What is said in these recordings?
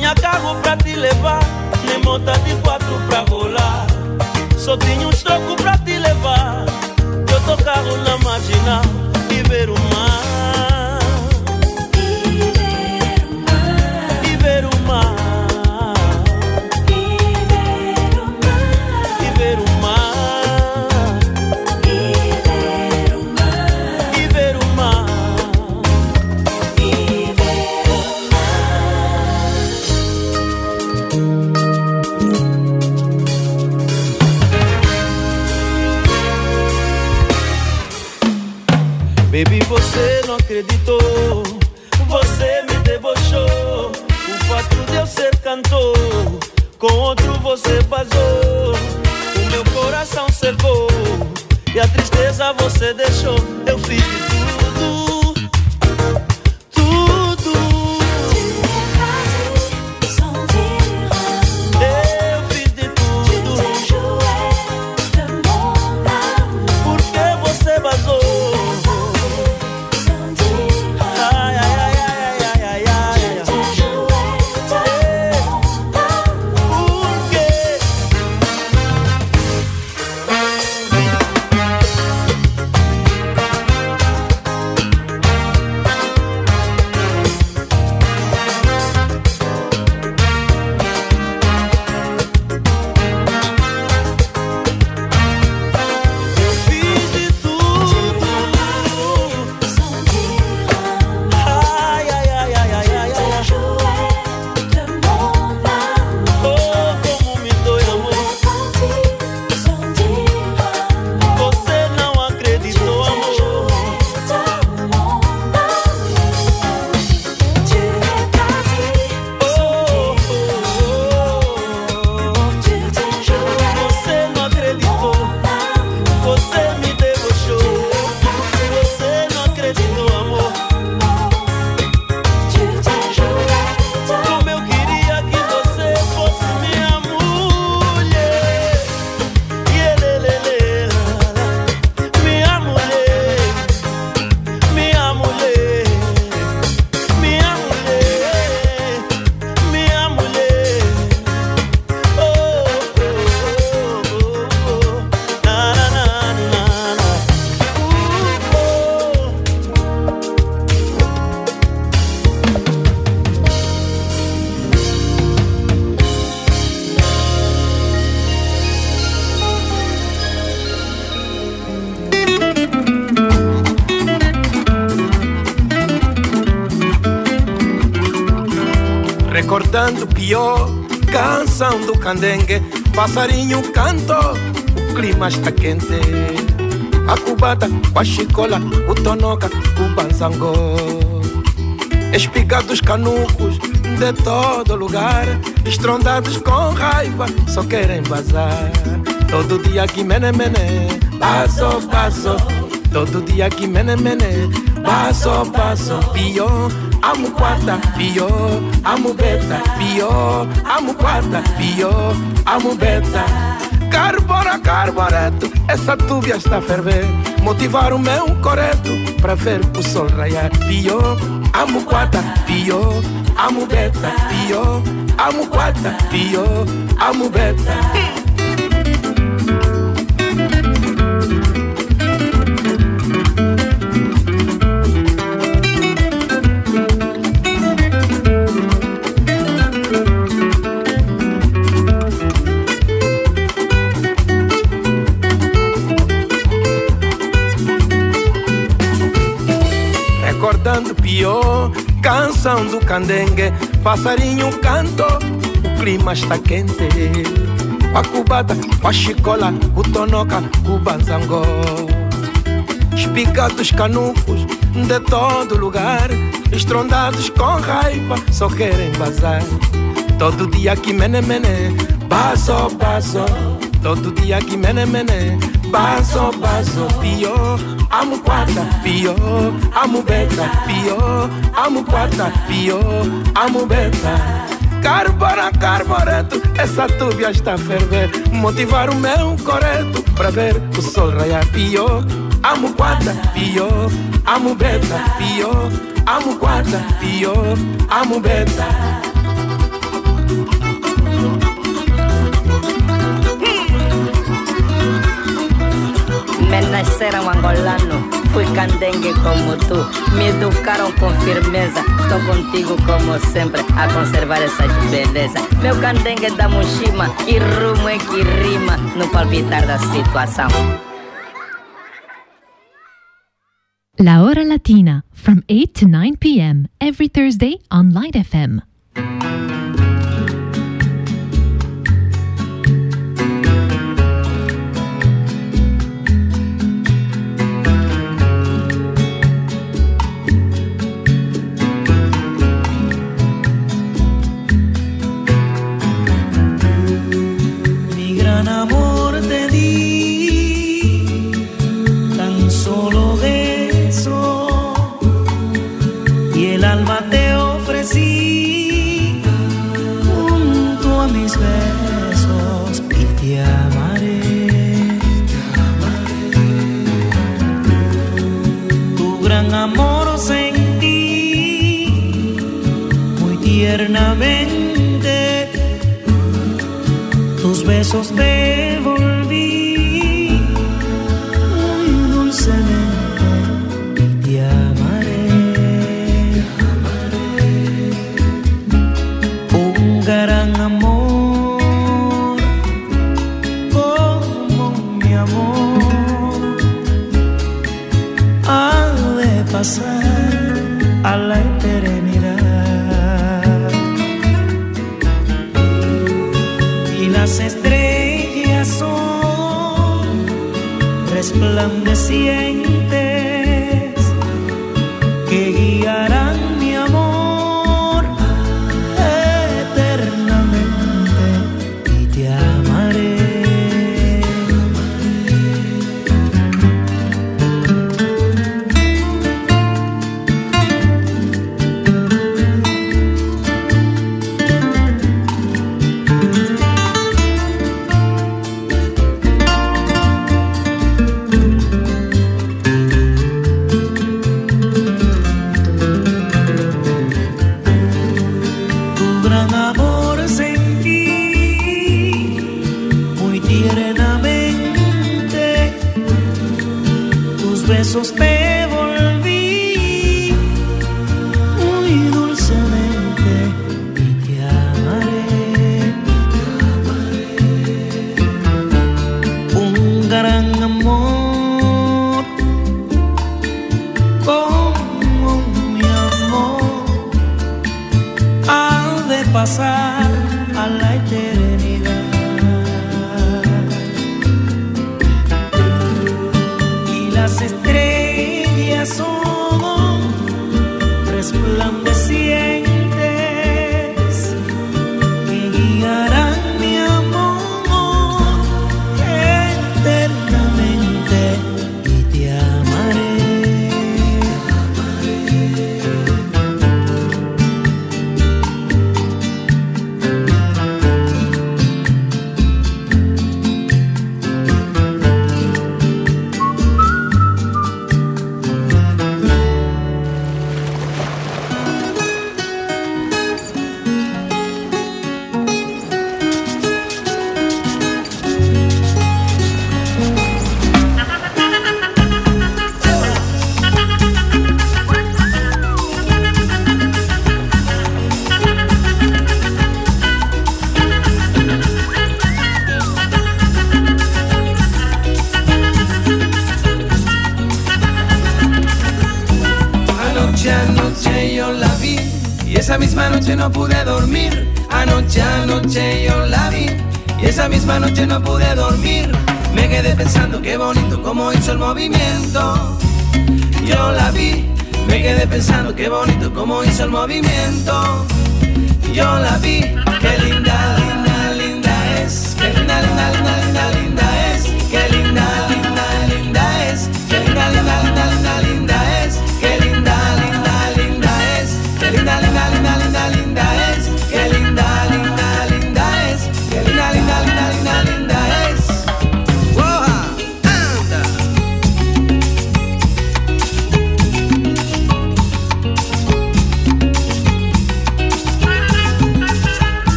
tinha carro pra te levar, nem monta de quatro pra rolar. Só tinha um troco pra te levar, eu outro carro na marginal e ver o mar. você vazou, o meu coração secou e a tristeza você deixou. Eu fico candengue, passarinho canto, o clima está quente. A cubata, a chicola, o tonoca, o banzangô. Espigados canucos de todo lugar, estrondados com raiva, só querem vazar. Todo dia aqui mene mene, passo passo. Todo dia aqui mene mene, paso paso pio amo quata pio amo beta pio amo quata pio amo beta Carbora, carboreto, essa tubia está a ferver. Motivar o meu coreto para ver o sol raiar. Pio, amo quata, pio, amo beta Pio, amo quata, pio, amo beta Do candengue Passarinho canto O clima está quente. A cubata, a chicola O tonoca, o banzangó. Espicados canucos De todo lugar Estrondados com raiva Só querem bazar. Todo dia que mene mene baso Todo dia que mene mene Baso, baso Pior amo quarta, pior, amo beta, pior, amo quarta, pior, amo beta. Carbona, carboreto, essa tubia está a ferver. Motivar o meu coreto para ver o sol raiar. Pior, amo quarta, pior, amo beta, pior, amo quarta, pior, amo beta. Nasceram angolano, fui candengue como tu. Me educaram com firmeza, estou contigo como sempre, a conservar essas belezas. Meu candengue da mochima, que rumo é que rima no palpitar da situação. La Hora Latina, from 8 to 9 p.m., every Thursday on Light FM.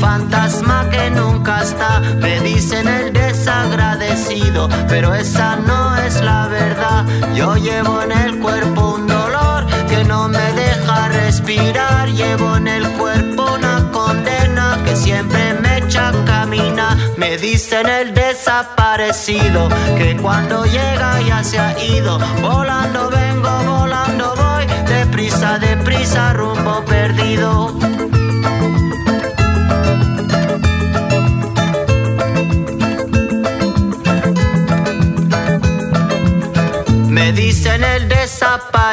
Fantasma que nunca está, me dicen el desagradecido, pero esa no es la verdad. Yo llevo en el cuerpo un dolor que no me deja respirar, llevo en el cuerpo una condena que siempre me echa a caminar. Me dicen el desaparecido que cuando llega ya se ha ido, volando vengo, volando voy, deprisa, deprisa, rumbo perdido.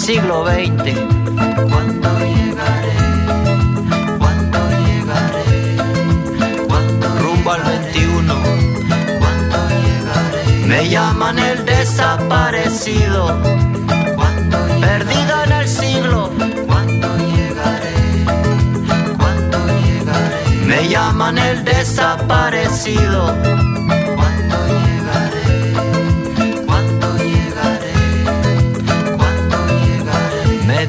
siglo XX. Cuando llegaré, cuando llegaré, cuando rumbo al 21, cuando llegaré. Me llaman el desaparecido, cuando perdido en el siglo, cuando llegaré, cuando llegaré. Me llaman el desaparecido.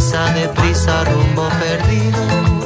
deprisa, deprisa, rumbo perdido.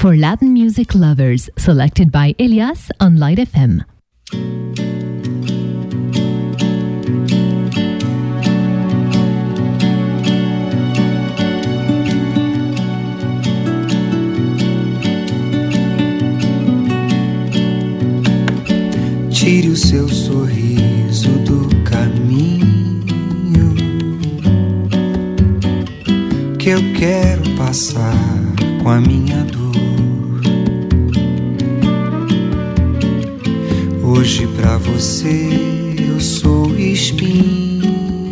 For Latin music lovers, selected by Elias on Light FM. Tire o seu sorriso do caminho que eu quero passar com a minha dor. Hoje pra você eu sou espinho.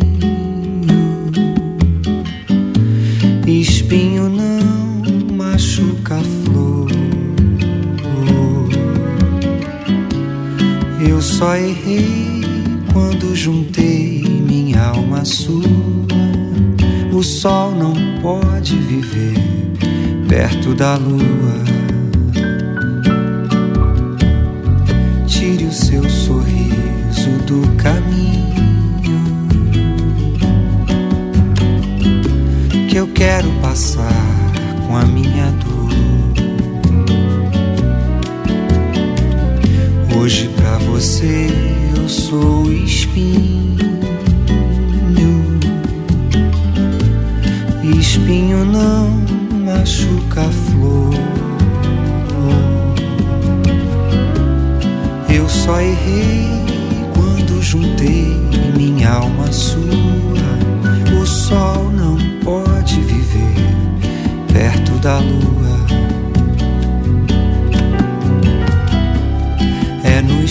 Espinho não machuca a flor. Eu só errei quando juntei minha alma sua. O sol não pode viver perto da lua.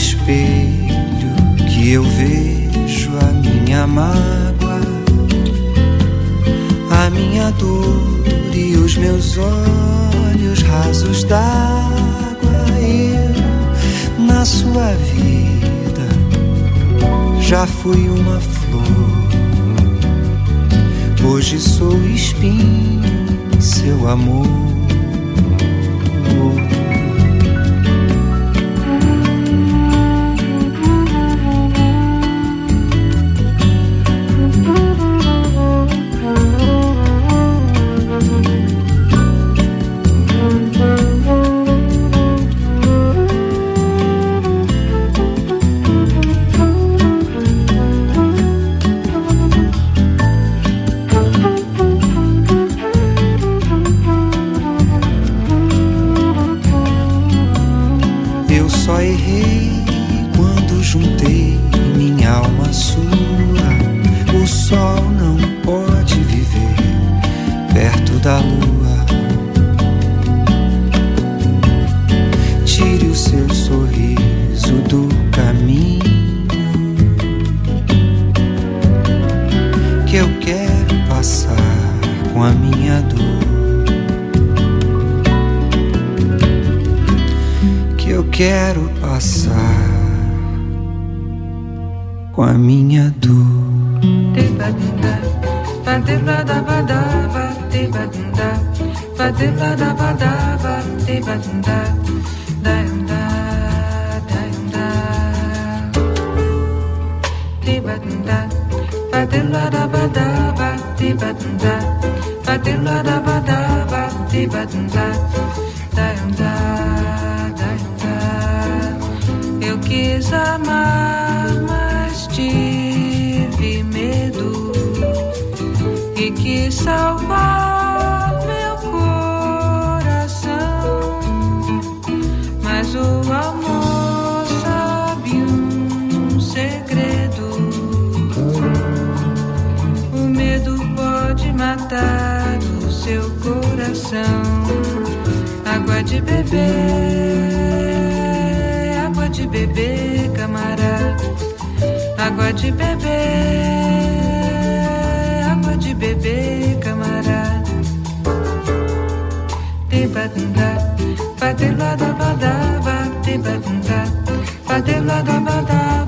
Espelho que eu vejo a minha mágoa, a minha dor e os meus olhos rasos d'água. Eu, na sua vida, já fui uma flor. Hoje sou espinho, seu amor. Eu quis amar, mas tive medo e quis salvar meu coração. Mas o amor sabe um segredo. O medo pode matar seu coração. Água de beber, água de beber, camarada. Água de beber, água de beber, camarada. Tibadunda, badelada badaba, tibadunda, badelada badaba,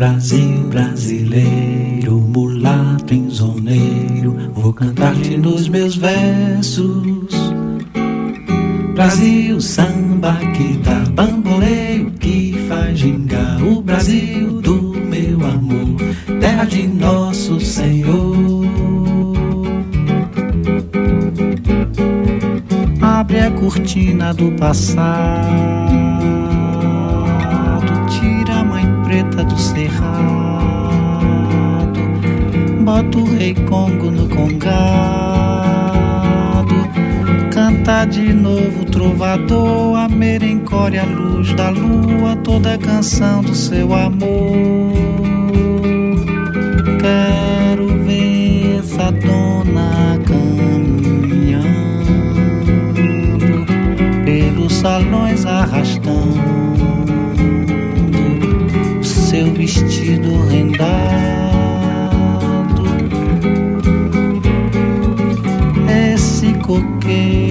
Brasil brasileiro, mulato insoneiro, vou cantar-te nos meus versos. Brasil, samba que dá bamboleio, que faz gingar o Brasil do meu amor, terra de nosso Senhor. Abre a cortina do passado, bota o rei Congo no congado, canta de novo trovador, a merencória, a luz da lua, toda a canção do seu amor. Quero ver essa dona caminhando pelos salões arrastando o seu vestido rendado. escape.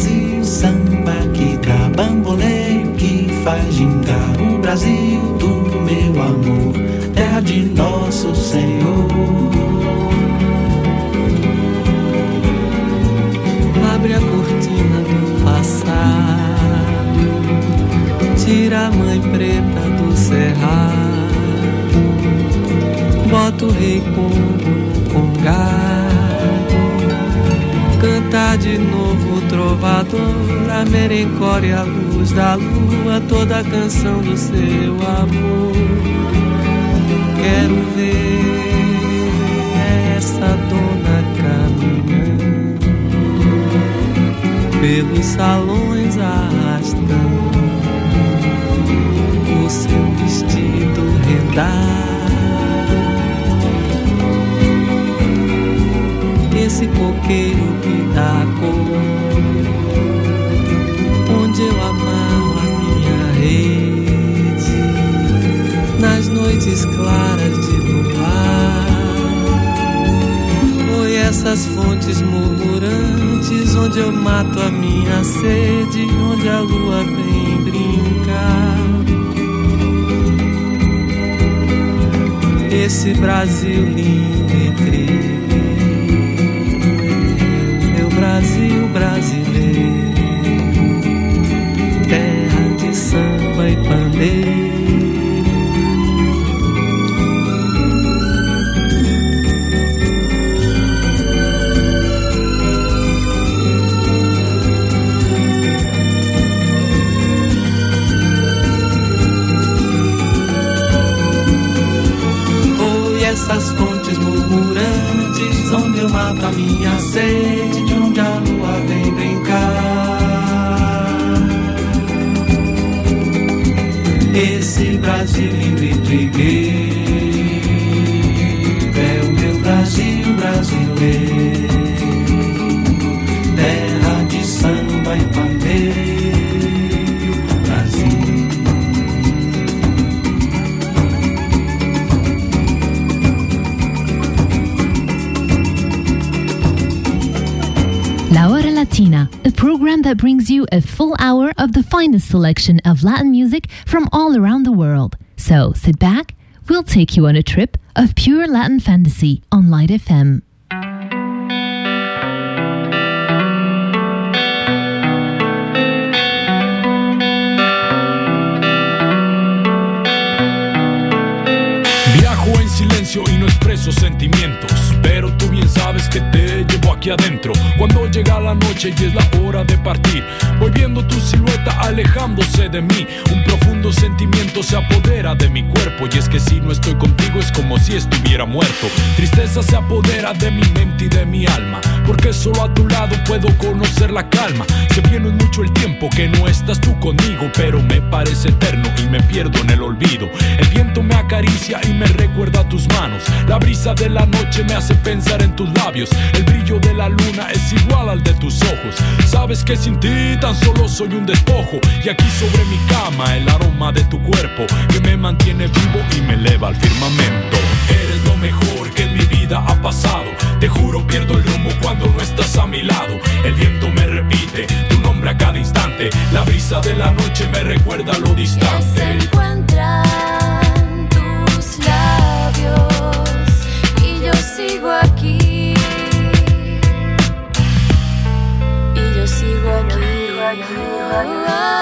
Brasil, samba que dá bamboleio, que faz gingar o Brasil do meu amor, terra de nosso Senhor. Abre a cortina do passado, tira a mãe preta do cerrado, bota o rei Congo no congado, canta de novo o trovador, a merencória, a luz da lua, toda a canção do seu amor. Quero ver essa dona caminhando pelos salões arrastando o seu vestido rendado. Esse coqueiro que dá cor, Essas fontes murmurantes onde eu mato a minha sede, onde a lua vem brincar. Esse Brasil lindo essas fontes murmurantes onde eu mato a minha sede, de onde a lua vem brincar. Esse Brasil lindo e trigueiro é o meu Brasil brasileiro, Latina, a program that brings you a full hour of the finest selection of Latin music from all around the world. So sit back, we'll take you on a trip of pure Latin fantasy on Light FM. Viajo en silencio y no expreso sentimientos, pero tú bien sabes que te llevo aquí adentro. Cuando llega la noche y es la hora de partir, voy viendo tu silueta alejándose de mí. Un profundo sentimiento se apodera de mi cuerpo y es que si no estoy contigo es como si estuviera muerto. Tristeza se apodera de mi mente y de mi alma, porque solo a tu lado puedo conocer la calma. Se viene mucho el tiempo que no estás tú conmigo, pero me parece eterno y me pierdo en el olvido. El viento me acaricia y me recuerda tus manos. La brisa de la noche me hace pensar en tus labios. El brillo de la luna es igual al de tus ojos. Sabes que sin ti tan solo soy un despojo. Y aquí sobre mi cama el aroma de tu cuerpo que me mantiene vivo y me eleva al firmamento. Eres lo mejor que en mi vida ha pasado. Te juro pierdo el rumbo cuando no estás a mi lado. El viento me repite tu nombre a cada instante. La brisa de la noche me recuerda lo distante. Se encuentran oh, oh.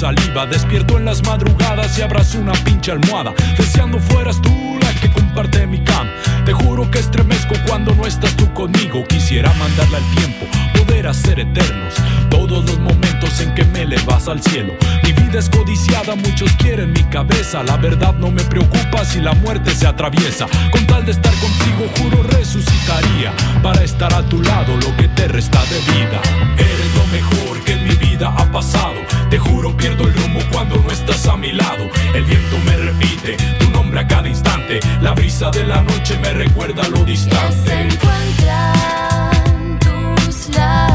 Saliva. Despierto en las madrugadas y abrazo una pinche almohada, deseando fueras tú la que comparte mi cama. Te juro que estremezco cuando no estás tú conmigo. Quisiera mandarle al tiempo, poder hacer eternos todos los momentos en que me elevas al cielo. Mi vida es codiciada, muchos quieren mi cabeza. La verdad no me preocupa si la muerte se atraviesa. Con tal de estar contigo, juro resucitaría para estar a tu lado lo que te resta de vida. Eres lo mejor que en mi vida ha pasado. Te juro pierdo el rumbo cuando no estás a mi lado. El viento me repite tu nombre a cada instante. La brisa de la noche me recuerda lo Se distante. encuentran tus labios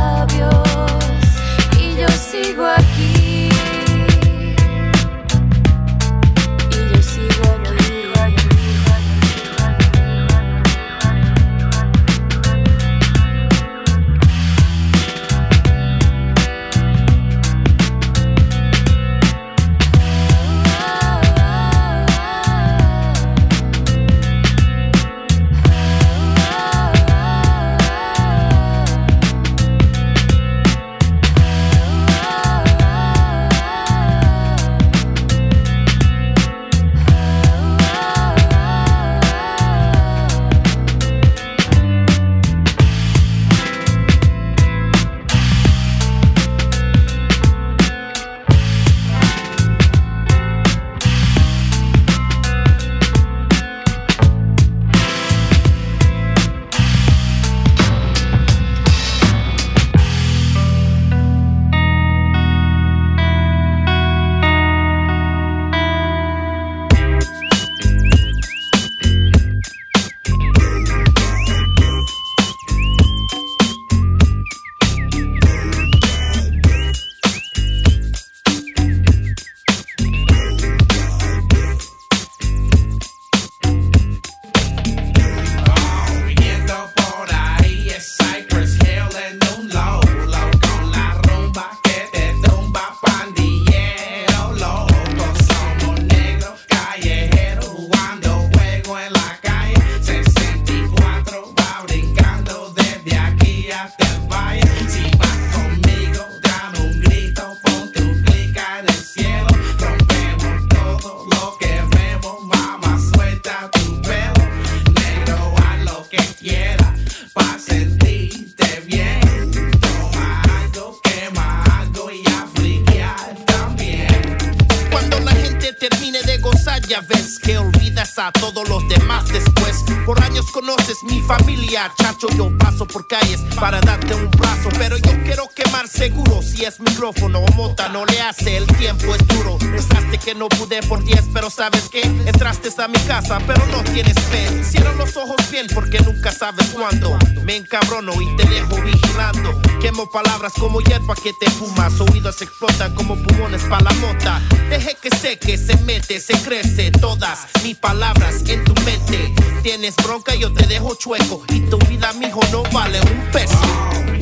la mota. Deje que seque, se mete, se crece. Todas mis palabras en tu mente. Tienes bronca, yo te dejo chueco. Y tu vida, mijo, no vale un peso.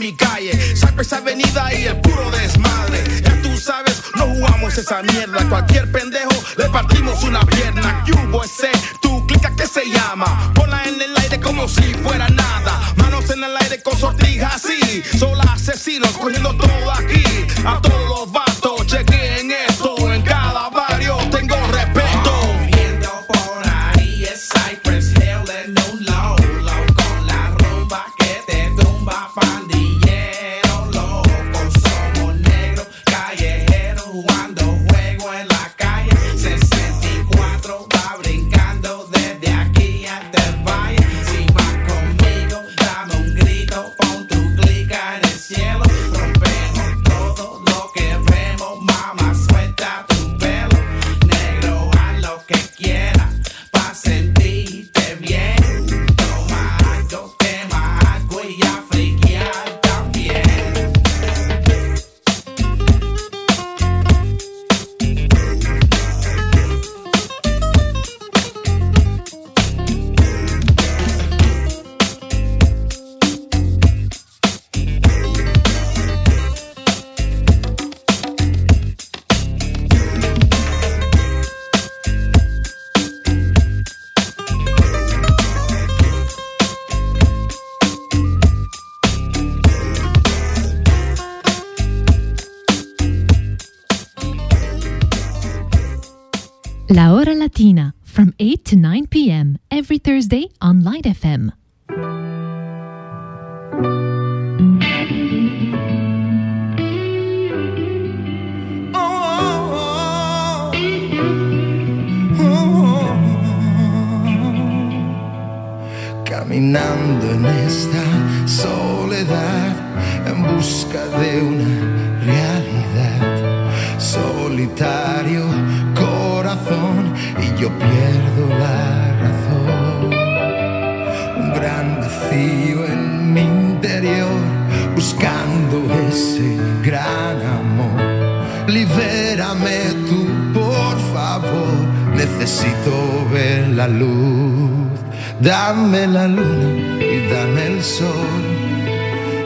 mi calle. Saco esa avenida y el puro desmadre. Ya tú sabes, no jugamos esa mierda. Cualquier pendejo le partimos una pierna. ¿Qué hubo ese? Tu clica que se llama. Ponla en el aire como si fuera nada. Manos en el aire con sortijas así. Solo asesinos cogiendo todo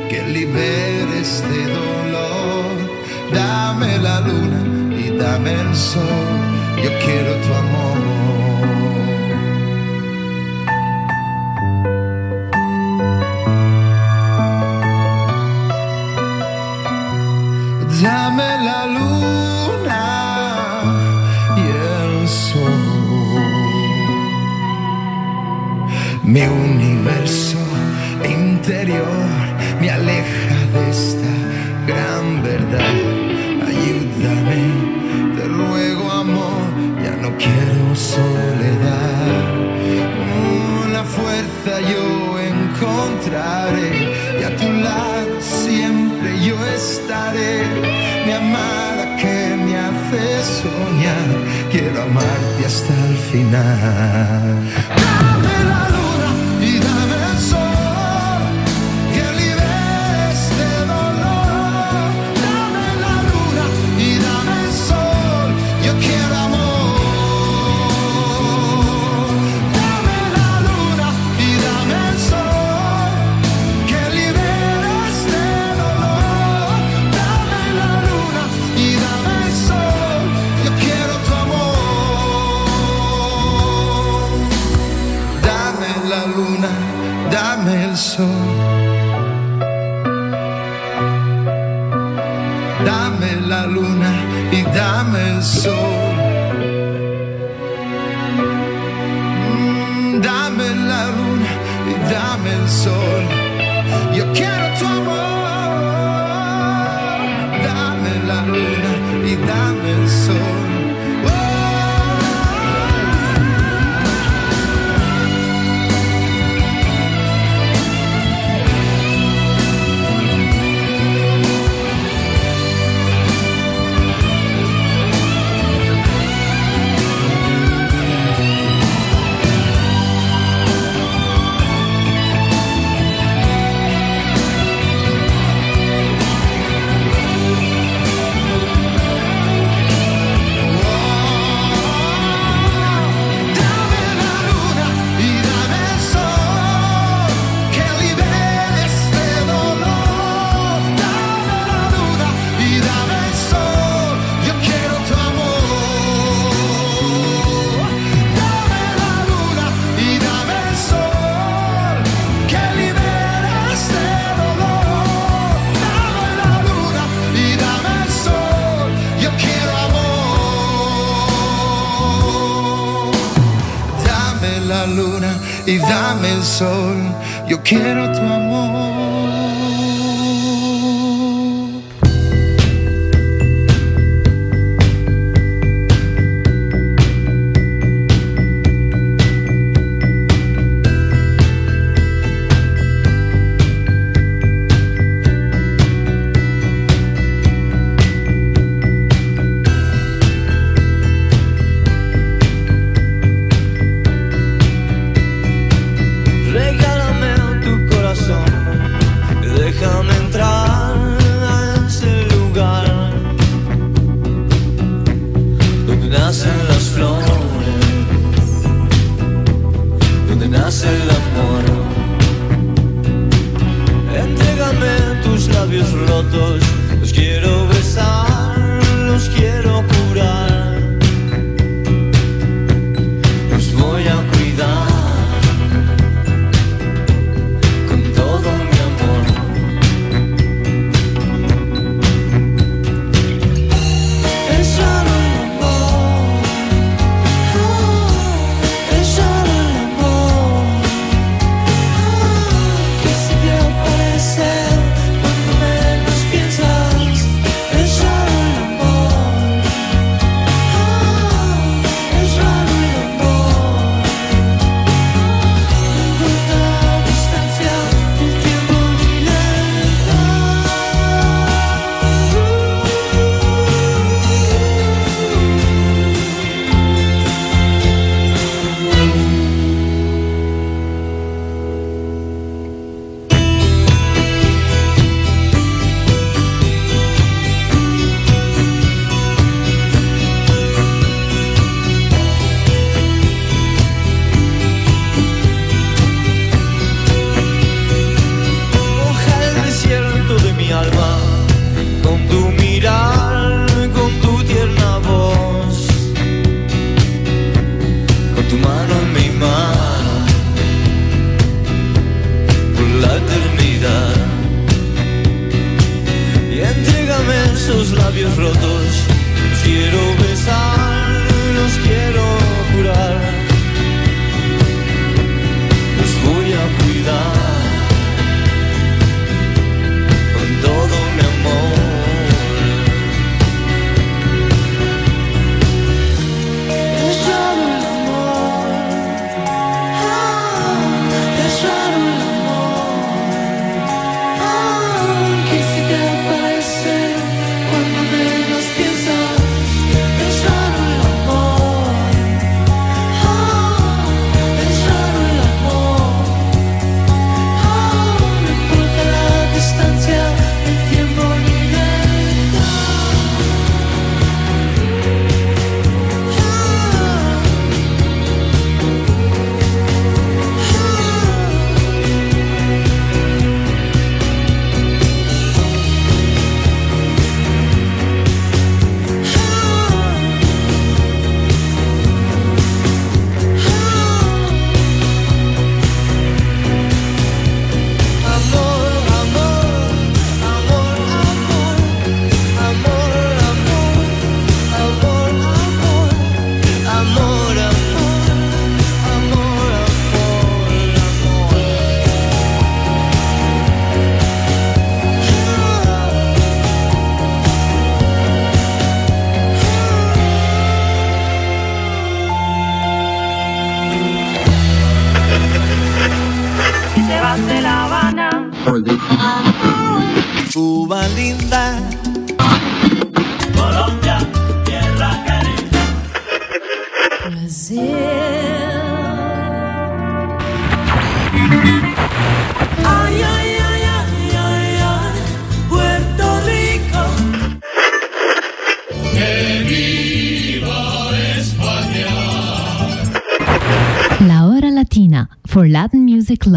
que libere este dolor. Dame la luna y dame el sol, yo quiero tu amor. Dame la luna y el sol, mi universo me aleja de esta gran verdad. Ayúdame, te ruego amor, ya no quiero soledad. Una fuerza yo encontraré y a tu lado siempre yo estaré. Mi amada que me hace soñar, quiero amarte hasta el final. corazón.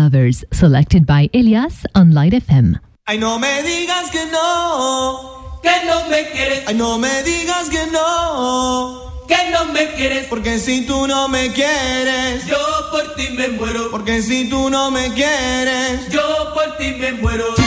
Lovers, selected by Elias on Light FM. Ay, no me digas que no, que no me quieres. Ay, no me digas que no, que no me quieres. Porque si tú no me quieres, yo por ti me muero. Porque si tú no me quieres, yo por ti me muero.